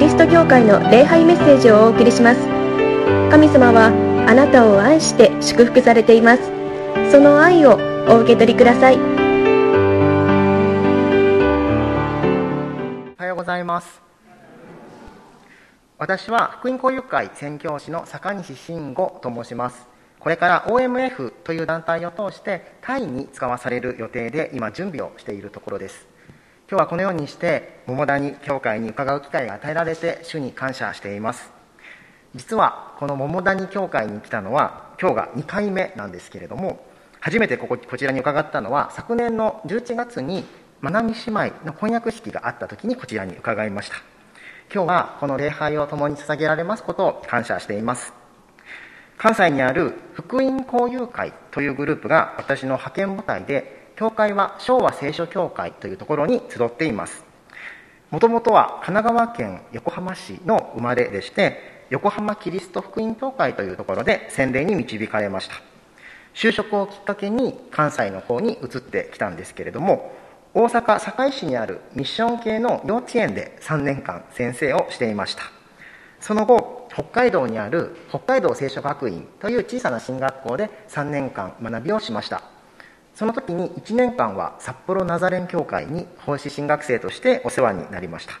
リスト教会の礼拝メッセージをお送りします。神様はあなたを愛して祝福されています。その愛をお受け取りください。おはようございます。私は福音交友会宣教師の坂西慎吾と申します。これから OMF という団体を通してタイに使わされる予定で今準備をしているところです。今日はこのようにして桃谷教会に伺う機会が与えられて主に感謝しています。実はこの桃谷教会に来たのは今日が2回目なんですけれども初めてこここちらに伺ったのは昨年の11月にまなみ姉妹の婚約式があった時にこちらに伺いました。今日はこの礼拝を共に捧げられますことを感謝しています。関西にある福音交友会というグループが私の派遣母体で教会は昭和聖書協会というところに集っています。もともとは神奈川県横浜市の生まれでして横浜キリスト福音教会というところで洗礼に導かれました。就職をきっかけに関西の方に移ってきたんですけれども大阪堺市にあるミッション系の幼稚園で3年間先生をしていました。その後北海道にある北海道聖書学院という小さな進学校で3年間学びをしました。その時に1年間は札幌ナザレン教会に奉仕進学生としてお世話になりました。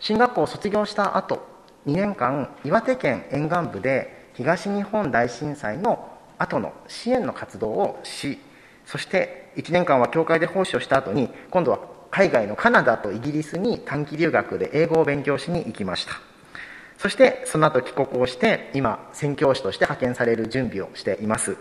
進学校を卒業した後2年間岩手県沿岸部で東日本大震災の後の支援の活動をしそして1年間は教会で奉仕をした後に今度は海外のカナダとイギリスに短期留学で英語を勉強しに行きました。そしてその後帰国をして今宣教師として派遣される準備をしています。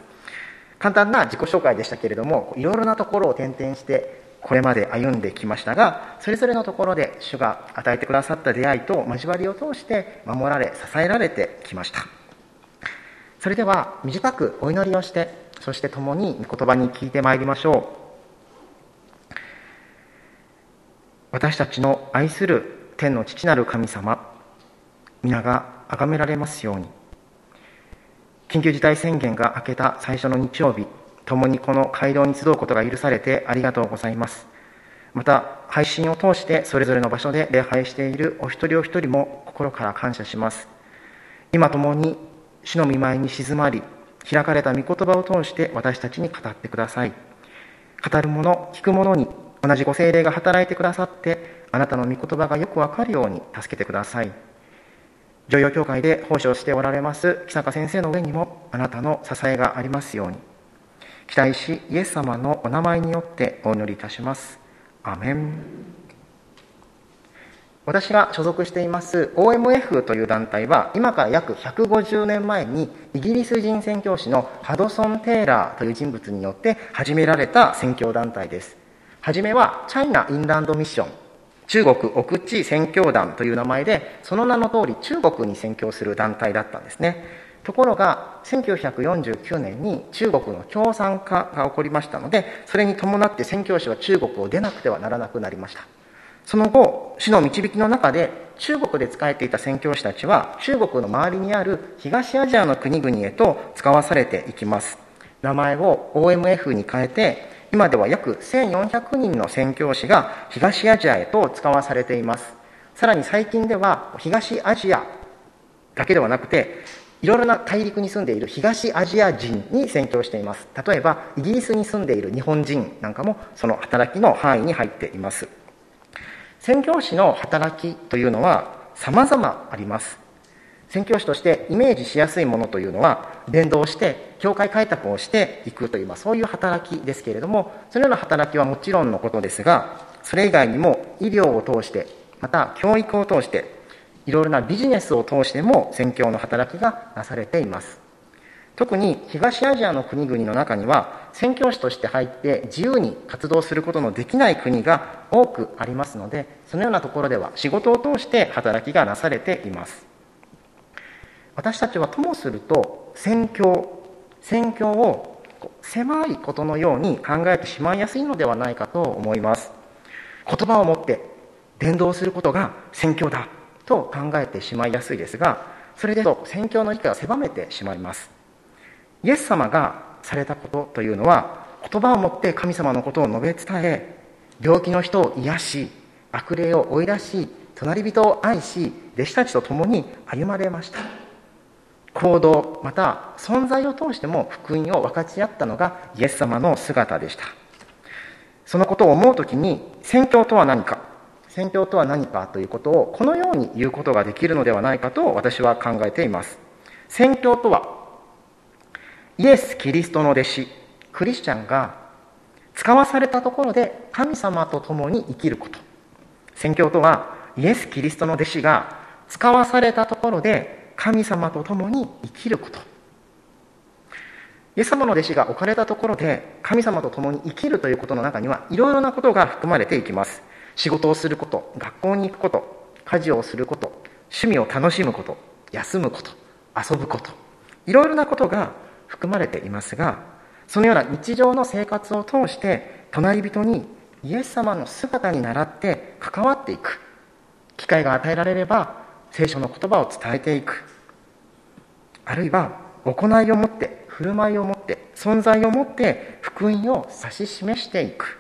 簡単な自己紹介でしたけれどもいろいろなところを転々してこれまで歩んできましたがそれぞれのところで主が与えてくださった出会いと交わりを通して守られ支えられてきました。それでは短くお祈りをしてそして共に御言葉に聞いてまいりましょう。私たちの愛する天の父なる神様皆が崇められますように。緊急事態宣言が明けた最初の日曜日、共にこの街道に集うことが許されてありがとうございます。また、配信を通してそれぞれの場所で礼拝しているお一人お一人も心から感謝します。今共に主の見舞いに静まり、開かれた御言葉を通して私たちに語ってください。語る者、聞く者に同じご精霊が働いてくださって、あなたの御言葉がよくわかるように助けてください。女優協会で奉仕をしておられます木坂先生の上にもあなたの支えがありますように。期待しイエス様のお名前によってお祈りいたします。アメン。私が所属しています OMF という団体は今から約150年前にイギリス人宣教師のハドソン・テイラーという人物によって始められた宣教団体です。初めはチャイナ・インランドミッション。中国奥地宣教団という名前でその名の通り中国に宣教する団体だったんですね。ところが1949年に中国の共産化が起こりましたのでそれに伴って宣教師は中国を出なくてはならなくなりました。その後主の導きの中で中国で仕えていた宣教師たちは中国の周りにある東アジアの国々へと使わされていきます。名前を OMF に変えて今では約1400人の宣教師が東アジアへと使わされています。さらに最近では東アジアだけではなくていろいろな大陸に住んでいる東アジア人に宣教しています。例えばイギリスに住んでいる日本人なんかもその働きの範囲に入っています。宣教師の働きというのは様々あります。宣教師としてイメージしやすいものというのは伝道して教会開拓をしていくという、まあ、そういう働きですけれどもそのような働きはもちろんのことですがそれ以外にも医療を通してまた教育を通していろいろなビジネスを通しても宣教の働きがなされています。特に東アジアの国々の中には宣教師として入って自由に活動することのできない国が多くありますのでそのようなところでは仕事を通して働きがなされています。私たちはともすると宣教宣教を狭いことのように考えてしまいやすいのではないかと思います。言葉を持って伝道することが宣教だと考えてしまいやすいですがそれでと宣教の理解を狭めてしまいます。イエス様がされたことというのは言葉を持って神様のことを述べ伝え病気の人を癒し悪霊を追い出し隣人を愛し弟子たちと共に歩まれました。行動また存在を通しても福音を分かち合ったのがイエス様の姿でした。そのことを思う時に宣教とは何か宣教とは何かということをこのように言うことができるのではないかと私は考えています。宣教とはイエス・キリストの弟子クリスチャンが使わされたところで神様と共に生きること。宣教とはイエス・キリストの弟子が使わされたところで神様と共に生きること。イエス様の弟子が置かれたところで神様と共に生きるということの中にはいろいろなことが含まれていきます。仕事をすること学校に行くこと家事をすること趣味を楽しむこと休むこと遊ぶこといろいろなことが含まれていますがそのような日常の生活を通して隣人にイエス様の姿に倣って関わっていく機会が与えられれば聖書の言葉を伝えていく。あるいは行いをもって振る舞いをもって存在をもって福音を指し示していく。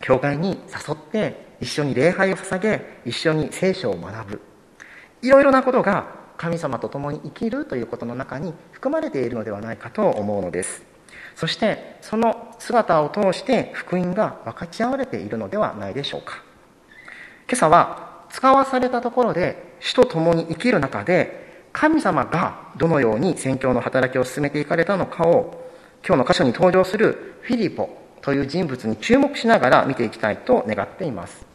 教会に誘って一緒に礼拝を捧げ一緒に聖書を学ぶ。いろいろなことが神様と共に生きるということの中に含まれているのではないかと思うのです。そしてその姿を通して福音が分かち合われているのではないでしょうか。今朝は使わされたところで主と共に生きる中で神様がどのように宣教の働きを進めていかれたのかを今日の箇所に登場するフィリポという人物に注目しながら見ていきたいと願っています。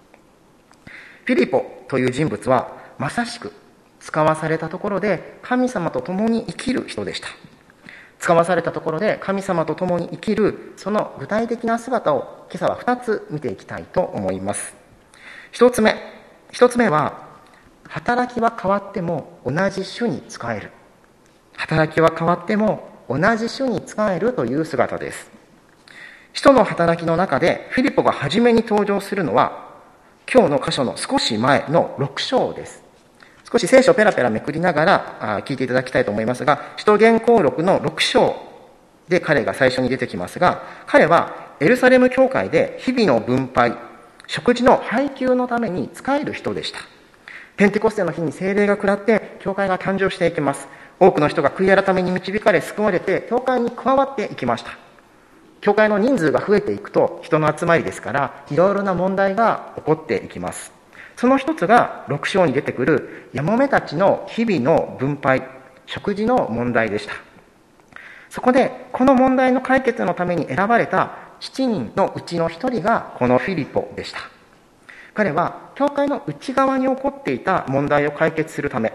フィリポという人物はまさしく使わされたところで神様と共に生きる人でした。使わされたところで神様と共に生きるその具体的な姿を今朝は2つ見ていきたいと思います。1つ目1つ目は働きは変わっても同じ種に仕える。働きは変わっても同じ種に仕えるという姿です。使徒の働きの中でフィリポが初めに登場するのは今日の箇所の少し前の6章です。少し聖書をペラペラめくりながら聞いていただきたいと思いますが使徒言行録の6章で彼が最初に出てきますが彼はエルサレム教会で日々の分配食事の配給のために使える人でした。ペンテコステの日に精霊が下って教会が誕生していきます。多くの人が悔い改めに導かれ救われて教会に加わっていきました。教会の人数が増えていくと人の集まりですからいろいろな問題が起こっていきます。その一つが6章に出てくるヤモメたちの日々の分配食事の問題でした。そこでこの問題の解決のために選ばれた7人のうちの1人がこのフィリポでした。彼は教会の内側に起こっていた問題を解決するため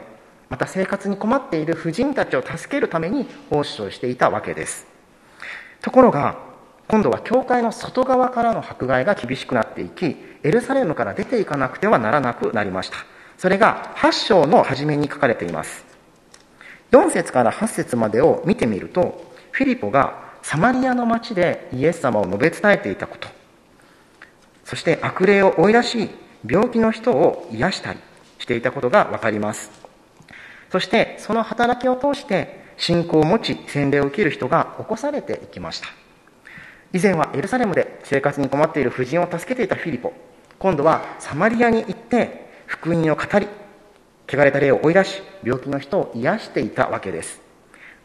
また生活に困っている婦人たちを助けるために奉仕をしていたわけです。ところが今度は教会の外側からの迫害が厳しくなっていきエルサレムから出ていかなくてはならなくなりました。それが8章の初めに書かれています。4節から8節までを見てみるとフィリポがサマリアの町でイエス様を述べ伝えていたこと。そして悪霊を追い出し病気の人を癒したりしていたことが分かります。そしてその働きを通して信仰を持ち洗礼を受ける人が起こされていきました。以前はエルサレムで生活に困っている婦人を助けていたフィリポ。今度はサマリアに行って福音を語り汚れた霊を追い出し病気の人を癒していたわけです。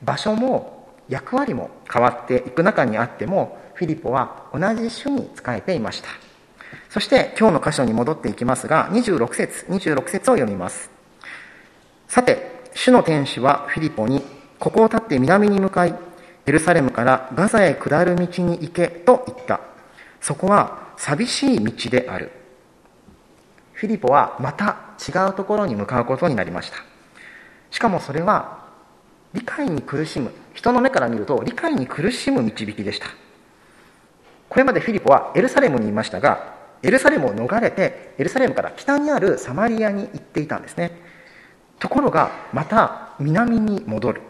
場所も役割も変わっていく中にあってもフィリポは同じ種に仕えていました。そして今日の箇所に戻っていきますが26節26節を読みます。さて主の天使はフィリポにここを立って南に向かいエルサレムからガザへ下る道に行けと言った。そこは寂しい道である。フィリポはまた違うところに向かうことになりました。しかもそれは理解に苦しむ。人の目から見ると理解に苦しむ導きでした。これまでフィリポはエルサレムにいましたがエルサレムを逃れてエルサレムから北にあるサマリアに行っていたんですね。ところがまた南に戻る。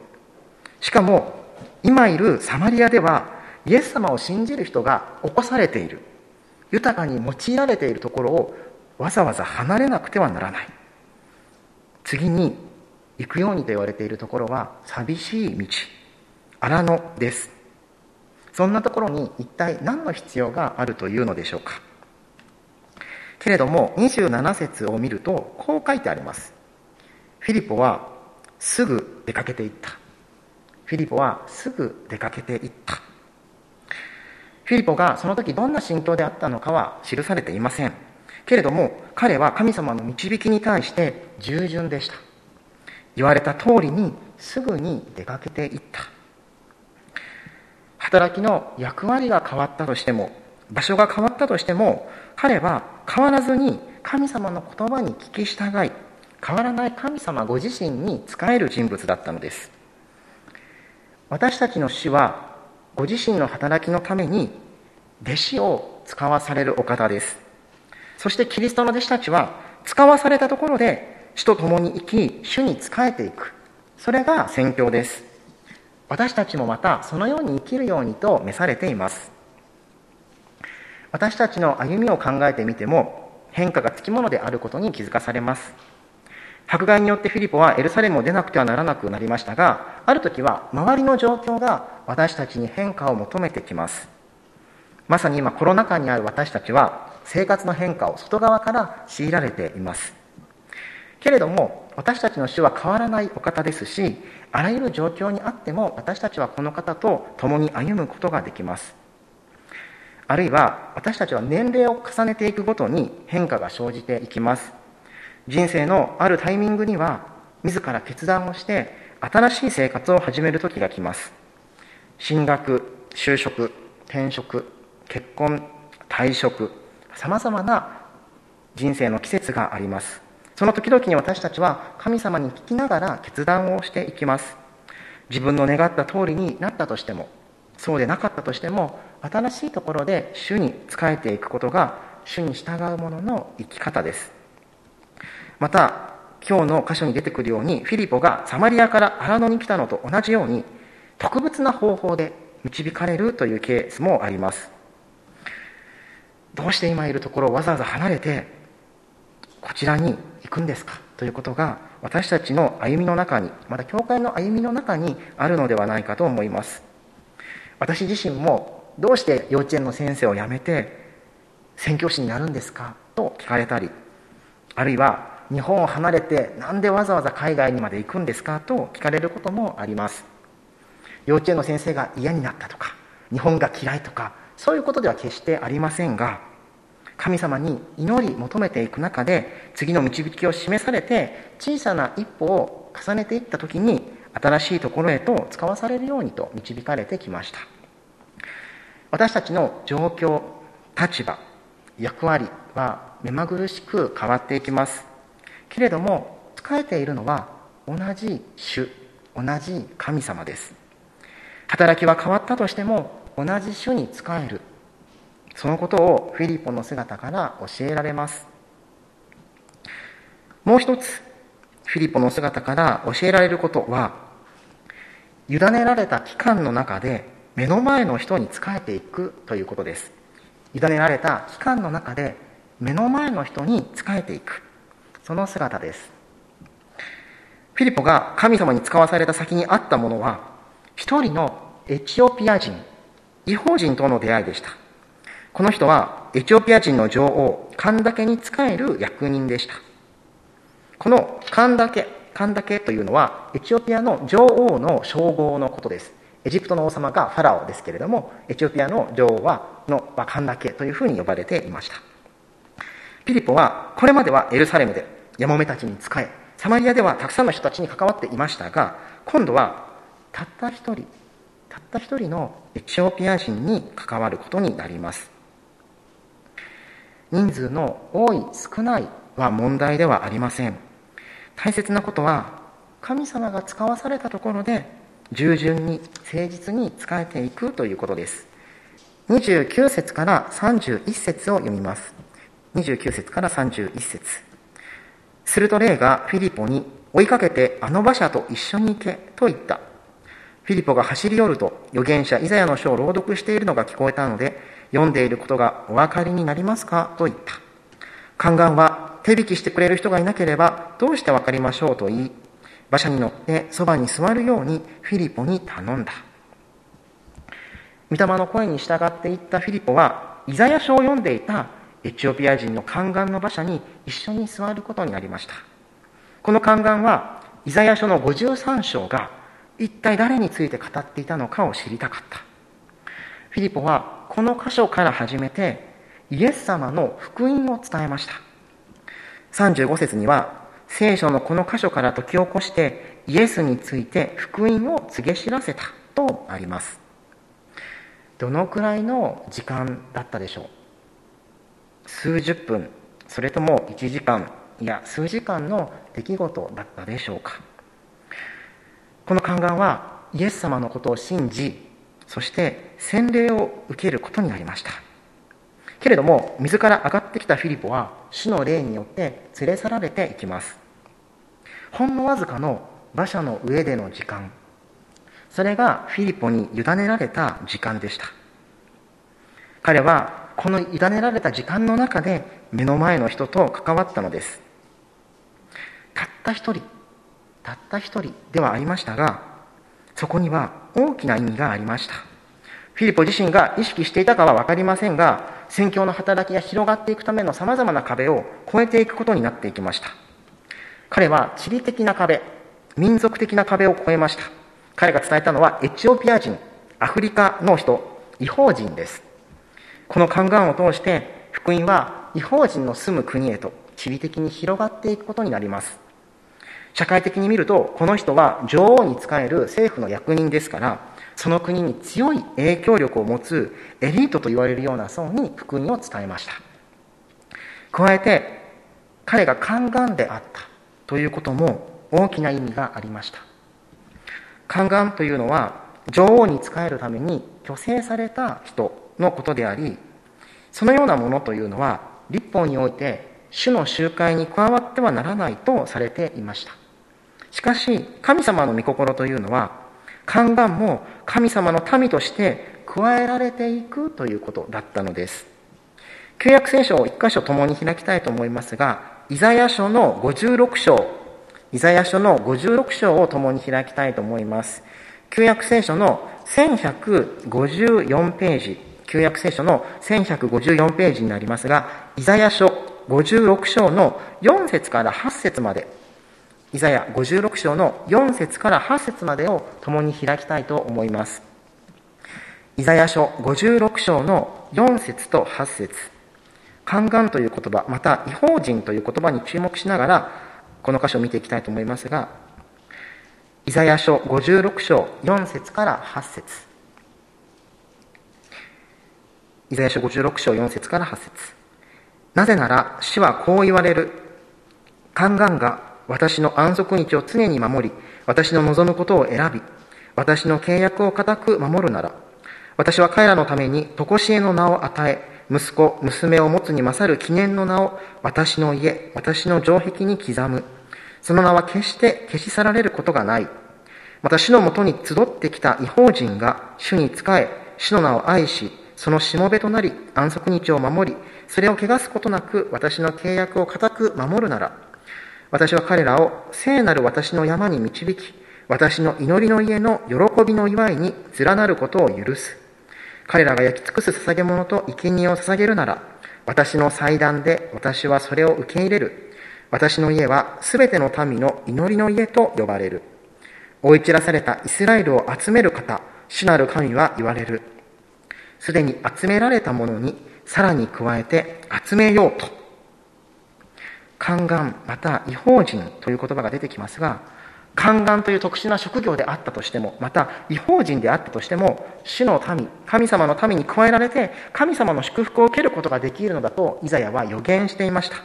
しかも今いるサマリアではイエス様を信じる人が起こされている。豊かに用いられているところをわざわざ離れなくてはならない。次に行くようにと言われているところは寂しい道。荒野です。そんなところに一体何の必要があるというのでしょうか。けれども27節を見るとこう書いてあります。フィリポはすぐ出かけていった。フィリポはすぐ出かけていった。フィリポがその時どんな心境であったのかは記されていません。けれども彼は神様の導きに対して従順でした。言われた通りにすぐに出かけていった。働きの役割が変わったとしても場所が変わったとしても彼は変わらずに神様の言葉に聞き従い変わらない神様ご自身に仕える人物だったのです。私たちの主はご自身の働きのために弟子を使わされるお方です。そしてキリストの弟子たちは使わされたところで主と共に生き主に仕えていく。それが宣教です。私たちもまたそのように生きるようにと召されています。私たちの歩みを考えてみても変化がつきものであることに気づかされます。迫害によってフィリポはエルサレムを出なくてはならなくなりましたがある時は周りの状況が私たちに変化を求めてきます。まさに今コロナ禍にある私たちは生活の変化を外側から強いられています。けれども私たちの主は変わらないお方ですしあらゆる状況にあっても私たちはこの方と共に歩むことができます。あるいは私たちは年齢を重ねていくごとに変化が生じていきます。人生のあるタイミングには自ら決断をして新しい生活を始める時が来ます。進学就職転職結婚退職さまざまな人生の季節があります。その時々に私たちは神様に聞きながら決断をしていきます。自分の願った通りになったとしてもそうでなかったとしても新しいところで主に仕えていくことが主に従う者の生き方です。また今日の箇所に出てくるようにフィリポがサマリアから荒野に来たのと同じように特別な方法で導かれるというケースもあります。どうして今いるところをわざわざ離れてこちらに行くんですか？ということが私たちの歩みの中にまた教会の歩みの中にあるのではないかと思います。私自身もどうして幼稚園の先生を辞めて宣教師になるんですか？と聞かれたりあるいは日本を離れて何でわざわざ海外にまで行くんですか？と聞かれることもあります。幼稚園の先生が嫌になったとか日本が嫌いとかそういうことでは決してありませんが神様に祈り求めていく中で次の導きを示されて小さな一歩を重ねていった時に新しいところへと使わされるようにと導かれてきました。私たちの状況立場役割は目まぐるしく変わっていきます。けれども仕えているのは同じ主同じ神様です。働きは変わったとしても同じ主に仕える。そのことをフィリポの姿から教えられます。もう一つフィリポの姿から教えられることは委ねられた期間の中で目の前の人に仕えていくということです。委ねられた期間の中で目の前の人に仕えていく。その姿です。フィリポが神様に使わされた先にあったものは一人のエチオピア人違法人との出会いでした。この人はエチオピア人の女王、カンダケに仕える役人でした。このカンダケ、カンダケというのはエチオピアの女王の称号のことです。エジプトの王様がファラオですけれども、エチオピアの女王はのカンダケというふうに呼ばれていました。ピリポはこれまではエルサレムでヤモメたちに仕え、サマリアではたくさんの人たちに関わっていましたが、今度はたった一人、たった一人のエチオピア人に関わることになります。人数の多い少ないは問題ではありません。大切なことは神様が使わされたところで従順に誠実に仕えていくということです。29節から31節を読みます。29節から31節。すると霊がフィリポに追いかけてあの馬車と一緒に行けと言った。フィリポが走り寄ると預言者イザヤの書を朗読しているのが聞こえたので読んでいることがお分かりになりますか？と言った。宦官は手引きしてくれる人がいなければどうして分かりましょうと言い、馬車に乗ってそばに座るようにフィリポに頼んだ。御霊の声に従っていったフィリポは、イザヤ書を読んでいたエチオピア人の宦官の馬車に一緒に座ることになりましたこの宦官はイザヤ書の53章が一体誰について語っていたのかを知りたかったフィリポはこの箇所から始めてイエス様の福音を伝えました。35節には聖書のこの箇所から解き起こしてイエスについて福音を告げ知らせたとあります。どのくらいの時間だったでしょう？数十分それとも1時間いや数時間の出来事だったでしょうか？この宦官はイエス様のことを信じそして洗礼を受けることになりました。けれども水から上がってきたフィリポは主の霊によって連れ去られていきます。ほんのわずかの馬車の上での時間。それがフィリポに委ねられた時間でした。彼はこの委ねられた時間の中で目の前の人と関わったのです。たった一人たった一人ではありましたがそこには大きな意味がありました。フィリポ自身が意識していたかは分かりませんが宣教の働きが広がっていくためのさまざまな壁を越えていくことになっていきました。彼は地理的な壁民族的な壁を越えました。彼が伝えたのはエチオピア人アフリカの人違法人です。この宦官を通して福音は違法人の住む国へと地理的に広がっていくことになります。社会的に見るとこの人は女王に仕える政府の役人ですからその国に強い影響力を持つエリートと言われるような層に福音を伝えました。加えて彼が宦官であったということも大きな意味がありました。宦官というのは女王に仕えるために虚勢された人のことでありそのようなものというのは立法において主の集会に加わってはならないとされていました。しかし神様の御心というのは宦官も神様の民として加えられていくということだったのです。旧約聖書を一箇所共に開きたいと思いますが、イザヤ書の56章、イザヤ書の56章を共に開きたいと思います。旧約聖書の1154ページ、旧約聖書の1154ページになりますが、イザヤ書56章の4節から8節までイザヤ56章の4節から8節までを共に開きたいと思います。イザヤ書56章の4節と8節宦官という言葉、また違法人という言葉に注目しながら、この箇所を見ていきたいと思いますが、イザヤ書56章4節から8節イザヤ書56章4節から8節なぜなら、主はこう言われる。宦官が私の安息日を常に守り、私の望むことを選び、私の契約を固く守るなら、私は彼らのために常しえの名を与え、息子、娘を持つに勝る記念の名を私の家、私の城壁に刻む。その名は決して消し去られることがない。また主のもとに集ってきた違法人が主に仕え、主の名を愛し、そのしもべとなり安息日を守り、それを汚すことなく私の契約を固く守るなら、私は彼らを聖なる私の山に導き、私の祈りの家の喜びの祝いに連なることを許す。彼らが焼き尽くす捧げ物と生贄を捧げるなら、私の祭壇で私はそれを受け入れる。私の家はすべての民の祈りの家と呼ばれる。追い散らされたイスラエルを集める方、主なる神は言われる。すでに集められたものにさらに加えて集めようと。宦官また違法人という言葉が出てきますが宦官という特殊な職業であったとしてもまた違法人であったとしても主の民神様の民に加えられて神様の祝福を受けることができるのだとイザヤは予言していました。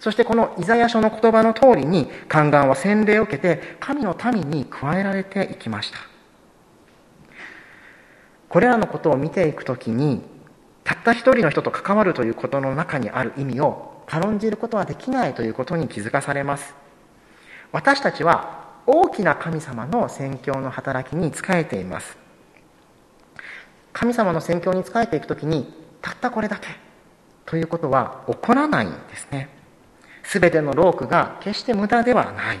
そしてこのイザヤ書の言葉の通りに宦官は洗礼を受けて神の民に加えられていきました。これらのことを見ていくときにたった一人の人と関わるということの中にある意味を軽んじることはできないということに気づかされます。私たちは大きな神様の宣教の働きに仕えています。神様の宣教に仕えていくときにたったこれだけということは起こらないんですね。全ての労苦が決して無駄ではない。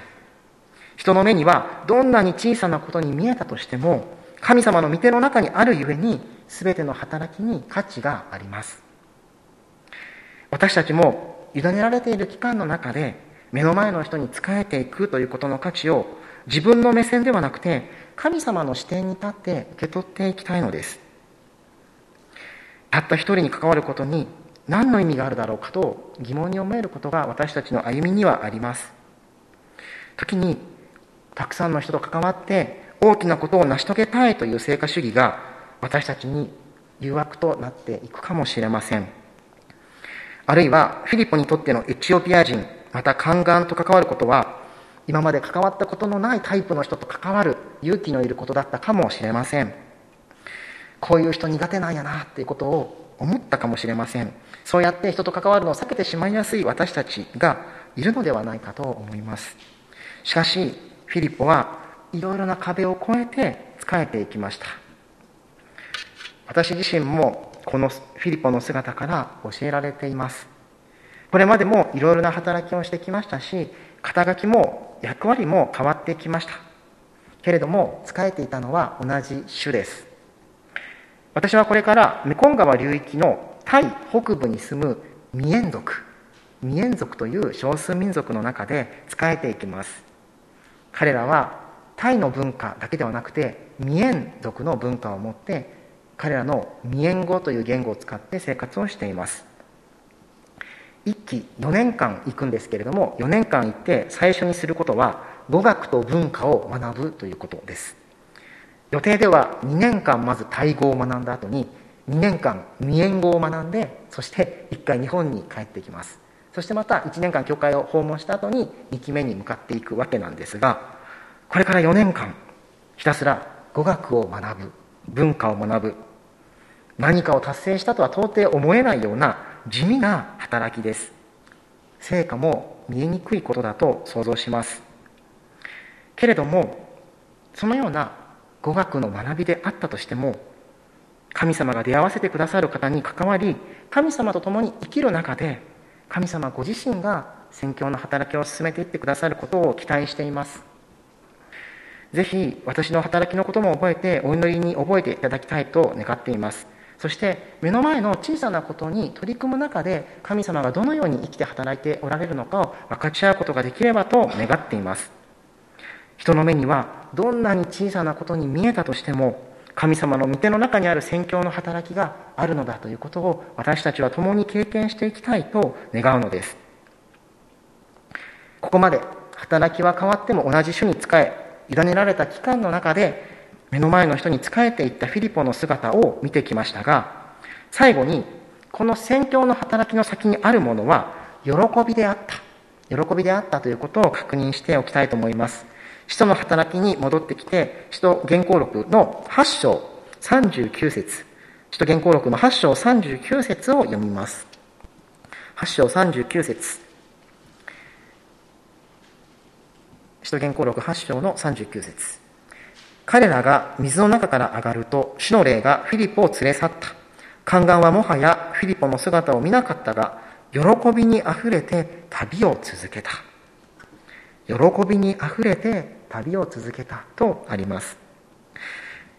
人の目にはどんなに小さなことに見えたとしても神様の御手の中にあるゆえに全ての働きに価値があります。私たちも委ねられている期間の中で目の前の人に仕えていくということの価値を自分の目線ではなくて神様の視点に立って受け取っていきたいのです。たった一人に関わることに何の意味があるだろうかと疑問に思えることが私たちの歩みにはあります。時にたくさんの人と関わって大きなことを成し遂げたいという成果主義が私たちに誘惑となっていくかもしれません。あるいはフィリポにとってのエチオピア人また宦官と関わることは今まで関わったことのないタイプの人と関わる勇気のいることだったかもしれません。こういう人苦手なんやなっていうことを思ったかもしれません。そうやって人と関わるのを避けてしまいやすい私たちがいるのではないかと思います。しかしフィリポはいろいろな壁を越えて仕えていきました。私自身もこのフィリポの姿から教えられています。これまでもいろいろな働きをしてきましたし肩書きも役割も変わってきました。けれども仕えていたのは同じ種です。私はこれからメコン川流域のタイ北部に住むミエン族。ミエン族という少数民族の中で仕えていきます。彼らはタイの文化だけではなくてミエン族の文化を持って彼らのミエン語という言語を使って生活をしています。1期4年間行くんですけれども4年間行って最初にすることは語学と文化を学ぶということです。予定では2年間まずタイ語を学んだ後に2年間ミエン語を学んでそして1回日本に帰ってきます。そしてまた1年間教会を訪問した後に2期目に向かっていくわけなんですがこれから4年間ひたすら語学を学ぶ文化を学ぶ何かを達成したとは到底思えないような地味な働きです。成果も見えにくいことだと想像します。けれどもそのような語学の学びであったとしても神様が出会わせてくださる方に関わり神様と共に生きる中で神様ご自身が宣教の働きを進めていってくださることを期待しています。ぜひ私の働きのことも覚えてお祈りに覚えていただきたいと願っています。そして目の前の小さなことに取り組む中で神様がどのように生きて働いておられるのかを分かち合うことができればと願っています。人の目にはどんなに小さなことに見えたとしても神様の御手の中にある宣教の働きがあるのだということを私たちは共に経験していきたいと願うのです。ここまで働きは変わっても同じ種に仕え委ねられた期間の中で目の前の人に仕えていったフィリポの姿を見てきましたが最後にこの宣教の働きの先にあるものは喜びであった。喜びであったということを確認しておきたいと思います。使徒の働きに戻ってきて使徒原稿録の8章39節。使徒原稿録の8章39節を読みます。8章39節。使徒原稿録8章の39節。彼らが水の中から上がると、主の霊がフィリポを連れ去った。宦官はもはやフィリポの姿を見なかったが、喜びにあふれて旅を続けた。喜びにあふれて旅を続けたとあります。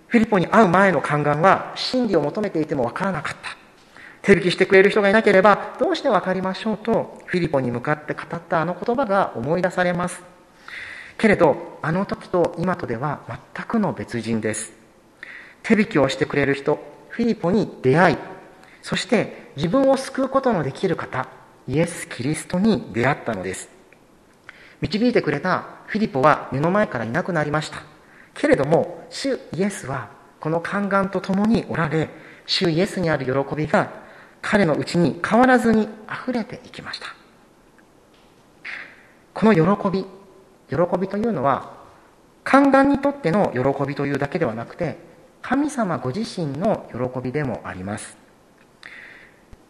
フィリポに会う前の宦官は真理を求めていてもわからなかった。手引きしてくれる人がいなければどうしてわかりましょうとフィリポに向かって語ったあの言葉が思い出されます。けれど、あの時と今とでは全くの別人です。手引きをしてくれる人、フィリポに出会い、そして自分を救うことのできる方、イエス・キリストに出会ったのです。導いてくれたフィリポは目の前からいなくなりました。けれども、主イエスはこの宦官と共におられ、主イエスにある喜びが彼のうちに変わらずに溢れていきました。この喜び、喜びというのは宦官にとっての喜びというだけではなくて神様ご自身の喜びでもあります。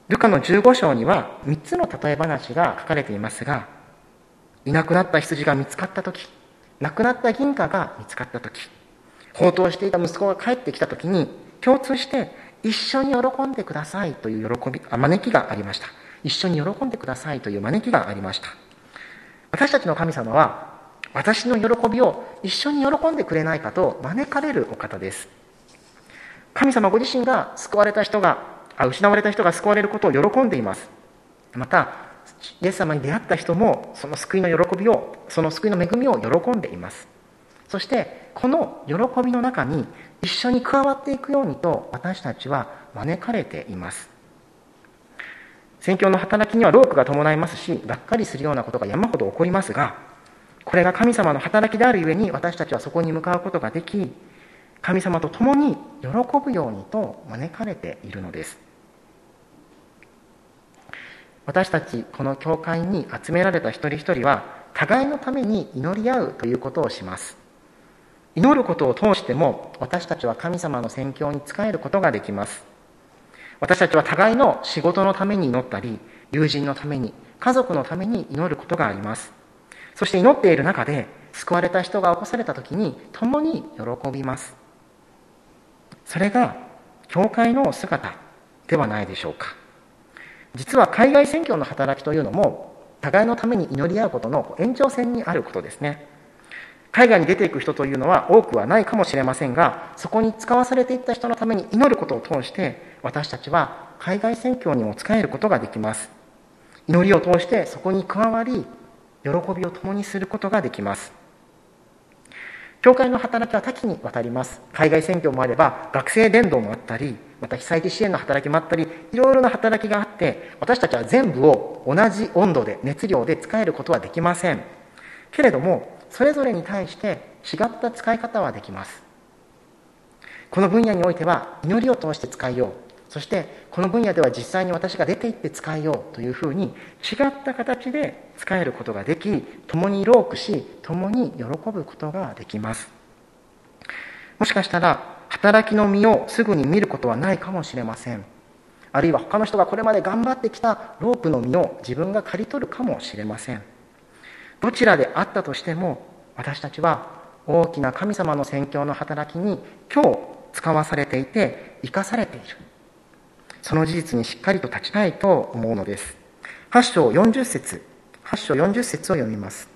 ルカの15章には3つの例え話が書かれていますがいなくなった羊が見つかった時亡くなった銀貨が見つかった時放蕩していた息子が帰ってきた時に共通して一緒に喜んでくださいという喜びあ招きがありました。一緒に喜んでくださいという招きがありました。私たちの神様は私の喜びを一緒に喜んでくれないかと招かれるお方です。神様ご自身が救われた人があ失われた人が救われることを喜んでいます。またイエス様に出会った人もその救いの喜びをその救いの恵みを喜んでいます。そしてこの喜びの中に一緒に加わっていくようにと私たちは招かれています。宣教の働きには労苦が伴いますしがっかりするようなことが山ほど起こりますがこれが神様の働きであるゆえに私たちはそこに向かうことができ神様と共に喜ぶようにと招かれているのです。私たちこの教会に集められた一人一人は互いのために祈り合うということをします。祈ることを通しても私たちは神様の宣教に仕えることができます。私たちは互いの仕事のために祈ったり友人のために家族のために祈ることがあります。そして祈っている中で救われた人が起こされた時に共に喜びます。それが教会の姿ではないでしょうか。実は海外宣教の働きというのも互いのために祈り合うことの延長線にあることですね。海外に出ていく人というのは多くはないかもしれませんがそこに使わされていった人のために祈ることを通して私たちは海外宣教にも使えることができます。祈りを通してそこに加わり喜びを共にすることができます。教会の働きは多岐にわたります。海外選挙もあれば学生伝道もあったりまた被災地支援の働きもあったりいろいろな働きがあって私たちは全部を同じ温度で熱量で使えることはできません。けれどもそれぞれに対して違った使い方はできます。この分野においては祈りを通して使いよう。そしてこの分野では実際に私が出て行って使いようというふうに違った形で使えることができ共にロークし共に喜ぶことができます。もしかしたら働きの身をすぐに見ることはないかもしれません。あるいは他の人がこれまで頑張ってきたロープの実を自分が刈り取るかもしれません。どちらであったとしても私たちは大きな神様の宣教の働きに今日使わされていて生かされている。その事実にしっかりと立ちたいと思うのです。8章40節。8章40節を読みます。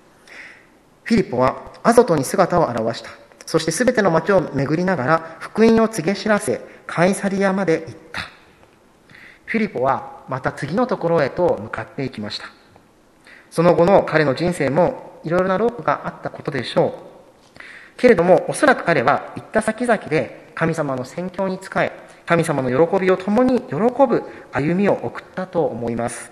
フィリポはアゾトに姿を現した。そしてすべての町を巡りながら福音を告げ知らせカイサリアまで行った。フィリポはまた次のところへと向かっていきました。その後の彼の人生もいろいろなロープがあったことでしょう。けれども、おそらく彼は行った先々で神様の宣教に仕え、神様の喜びを共に喜ぶ歩みを送ったと思います。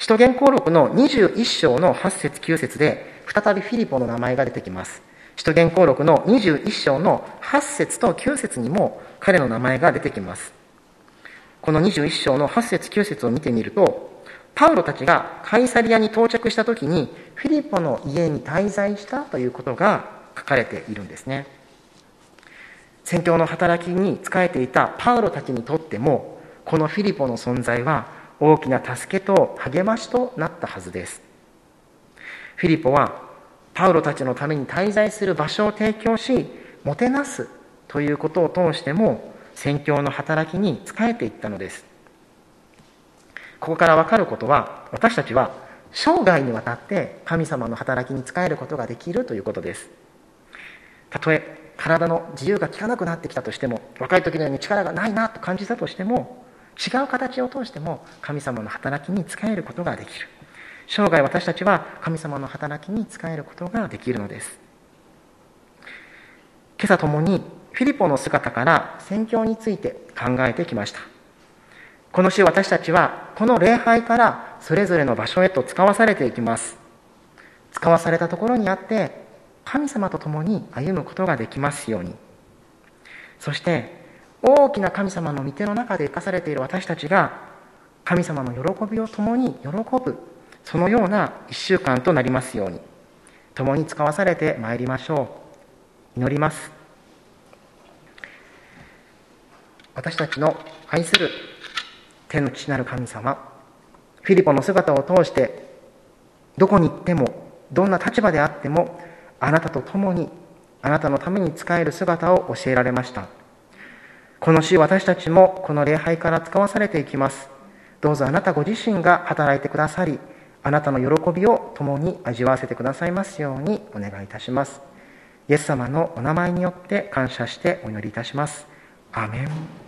使徒言行録の21章の8節9節で、再びフィリポの名前が出てきます。使徒言行録の21章の8節と9節にも彼の名前が出てきます。この21章の8節9節を見てみると、パウロたちがカイサリアに到着した時にフィリポの家に滞在したということが書かれているんですね宣教の働きに仕えていたパウロたちにとってもこのフィリポの存在は大きな助けと励ましとなったはずです。フィリポはパウロたちのために滞在する場所を提供しもてなすということを通しても宣教の働きに仕えていったのです。ここから分かることは私たちは生涯にわたって神様の働きに仕えることができるということです。たとえ体の自由が利かなくなってきたとしても若い時のように力がないなと感じたとしても違う形を通しても神様の働きに仕えることができる。生涯私たちは神様の働きに仕えることができるのです。今朝ともにフィリポの姿から宣教について考えてきました。この週私たちはこの礼拝からそれぞれの場所へと使わされていきます。使わされたところにあって神様と共に歩むことができますように。そして大きな神様の御手の中で生かされている私たちが神様の喜びを共に喜ぶそのような1週間となりますように。共に使わされてまいりましょう。祈ります。私たちの愛する天の父なる神様フィリポの姿を通してどこに行ってもどんな立場であってもあなたと共にあなたのために仕える姿を教えられました。この週私たちもこの礼拝から使わされていきます。どうぞあなたご自身が働いてくださりあなたの喜びを共に味わわせてくださいますようにお願いいたします。イエス様のお名前によって感謝してお祈りいたします。アメン。